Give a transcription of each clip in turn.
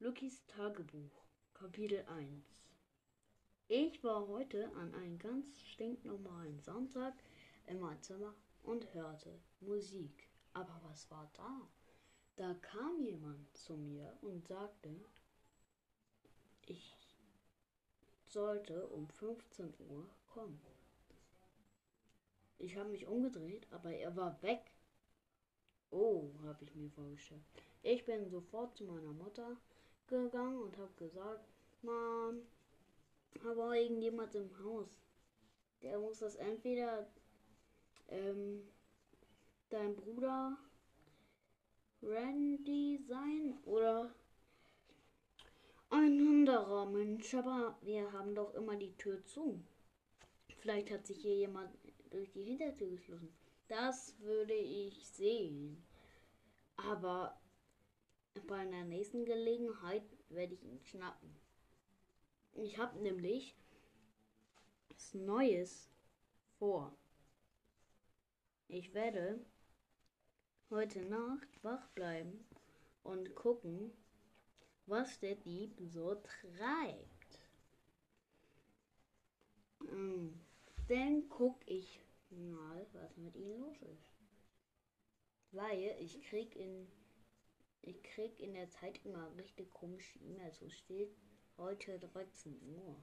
Lukis Tagebuch, Kapitel 1 Ich war heute an einem ganz stinknormalen Sonntag in meinem Zimmer und hörte Musik. Aber was war da? Da kam jemand zu mir und sagte, ich sollte um 15 Uhr kommen. Ich habe mich umgedreht, aber er war weg. Oh, habe ich mir vorgestellt. Ich bin sofort zu meiner Mutter gegangen und habe gesagt, Mom, aber irgendjemand im Haus. Der muss das entweder ähm, dein Bruder Randy sein oder ein anderer Mensch. Aber wir haben doch immer die Tür zu. Vielleicht hat sich hier jemand durch die Hintertür geschlossen. Das würde ich sehen. Aber bei einer nächsten Gelegenheit werde ich ihn schnappen. Ich habe nämlich was Neues vor. Ich werde heute Nacht wach bleiben und gucken, was der Dieb so treibt. Hm, dann guck ich mal, was mit ihm los ist. Weil ich krieg in ich krieg in der Zeit immer richtig komische E-Mails. So steht heute 13 Uhr.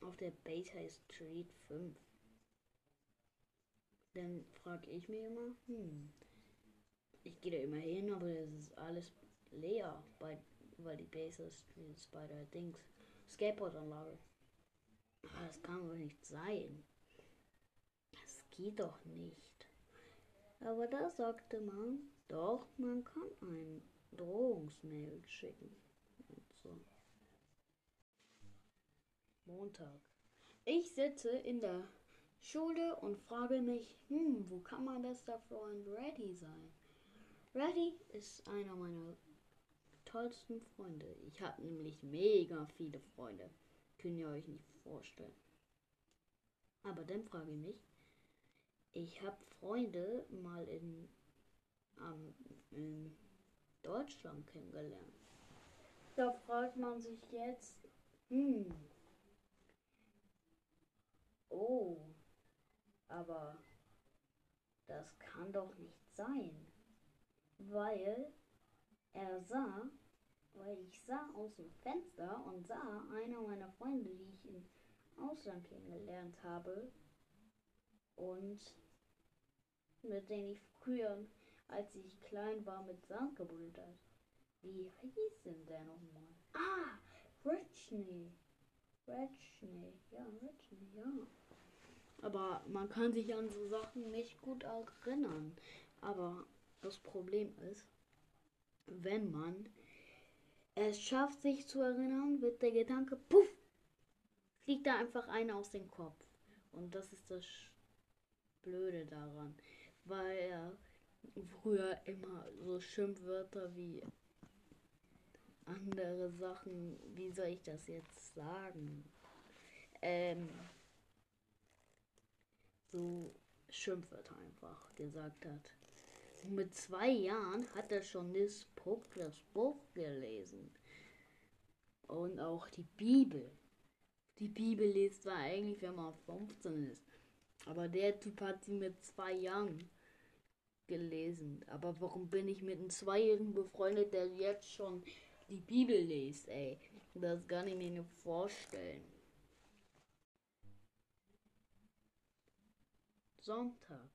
Auf der Beta Street 5. Dann frage ich mich immer, hm, ich gehe da immer hin, aber es ist alles leer, bei, weil die Base Street ist bei der Dings Skateboardanlage. Aber das kann wohl nicht sein. Das geht doch nicht. Aber da sagte man, doch, man kann ein Drohungsmail schicken. So. Montag. Ich sitze in der Schule und frage mich, hm, wo kann mein bester Freund Reddy sein? Reddy ist einer meiner tollsten Freunde. Ich habe nämlich mega viele Freunde. Könnt ihr euch nicht vorstellen. Aber dann frage ich mich, ich habe Freunde mal in, ähm, in Deutschland kennengelernt. Da fragt man sich jetzt, hm, oh, aber das kann doch nicht sein, weil er sah, weil ich sah aus dem Fenster und sah einer meiner Freunde, die ich im Ausland kennengelernt habe und mit denen ich früher, als ich klein war, mit Sand gebuddelt habe. Wie hieß denn der nochmal? Ah, Richney. Richney, ja, Richney, ja. Aber man kann sich an so Sachen nicht gut erinnern. Aber das Problem ist, wenn man es schafft, sich zu erinnern, wird der Gedanke, puff, fliegt da einfach einer aus dem Kopf. Und das ist das Blöde daran, weil er früher immer so Schimpfwörter wie andere Sachen, wie soll ich das jetzt sagen? Ähm, so Schimpfwörter einfach gesagt hat. Mit zwei Jahren hat er schon das Buch, das Buch gelesen. Und auch die Bibel. Die Bibel liest zwar eigentlich, wenn man 15 ist. Aber der Typ hat sie mit zwei Jahren gelesen. Aber warum bin ich mit einem Zweijährigen befreundet, der jetzt schon die Bibel liest, ey? Das kann ich mir nicht vorstellen. Sonntag.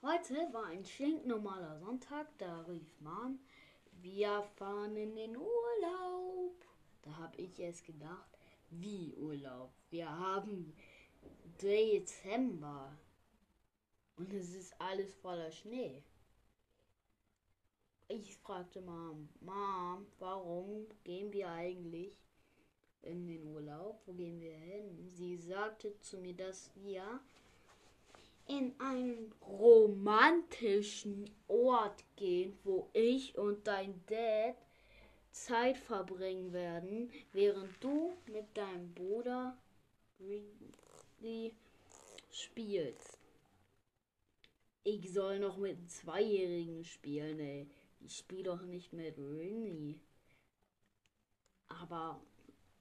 Heute war ein stinknormaler Sonntag, da rief man, wir fahren in den Urlaub. Da habe ich erst gedacht, wie Urlaub? Wir haben Dezember und es ist alles voller Schnee. Ich fragte Mom, Mom, warum gehen wir eigentlich in den Urlaub? Wo gehen wir hin? Sie sagte zu mir, dass wir in einen romantischen Ort gehen, wo ich und dein Dad Zeit verbringen werden, während du mit deinem Bruder spielst. Ich soll noch mit einem Zweijährigen spielen, ey. ich spiele doch nicht mit Rini. Aber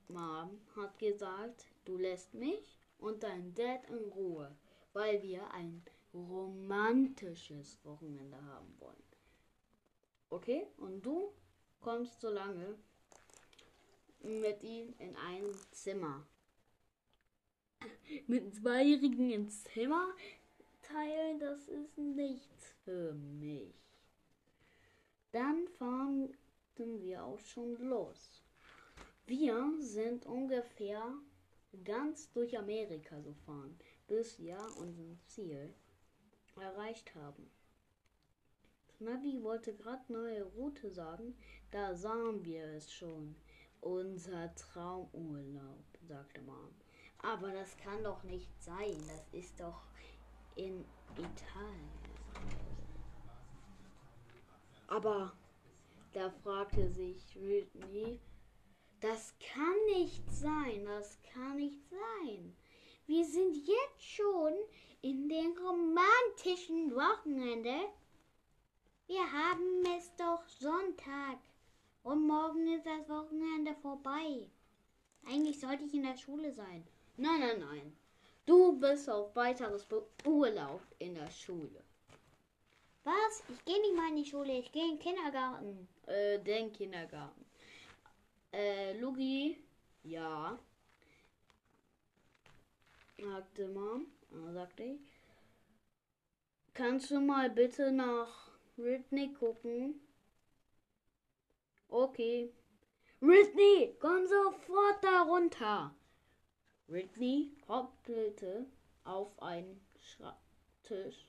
Mom hat gesagt, du lässt mich und dein Dad in Ruhe, weil wir ein romantisches Wochenende haben wollen. Okay? Und du kommst so lange mit ihm in ein Zimmer. Mit Zweijährigen ins Zimmer teilen, das ist nichts für mich. Dann fahren wir auch schon los. Wir sind ungefähr ganz durch Amerika gefahren, bis wir unser Ziel erreicht haben. Navi wollte gerade neue Route sagen, da sahen wir es schon. Unser Traumurlaub, sagte Mom. Aber das kann doch nicht sein. Das ist doch in Italien. Aber da fragte sich Whitney, das kann nicht sein, das kann nicht sein. Wir sind jetzt schon in dem romantischen Wochenende. Wir haben es doch Sonntag und morgen ist das Wochenende vorbei. Eigentlich sollte ich in der Schule sein. Nein, nein, nein. Du bist auf weiteres Urlaub in der Schule. Was? Ich gehe nicht mal in die Schule, ich gehe in den Kindergarten. Äh, den Kindergarten. Äh, Lugi? Ja. Sagte Mom. Dann sagte ich. Kannst du mal bitte nach Whitney gucken? Okay. Whitney, komm sofort da runter. Whitney hoppelte auf einen Schreibtisch,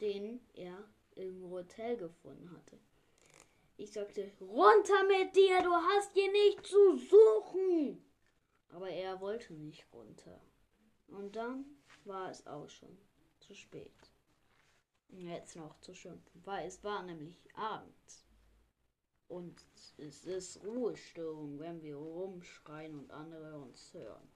den er im Hotel gefunden hatte. Ich sagte, runter mit dir, du hast hier nichts zu suchen. Aber er wollte nicht runter. Und dann war es auch schon zu spät. Jetzt noch zu schimpfen, weil es war nämlich abends. Und es ist Ruhestörung, wenn wir rumschreien und andere uns hören.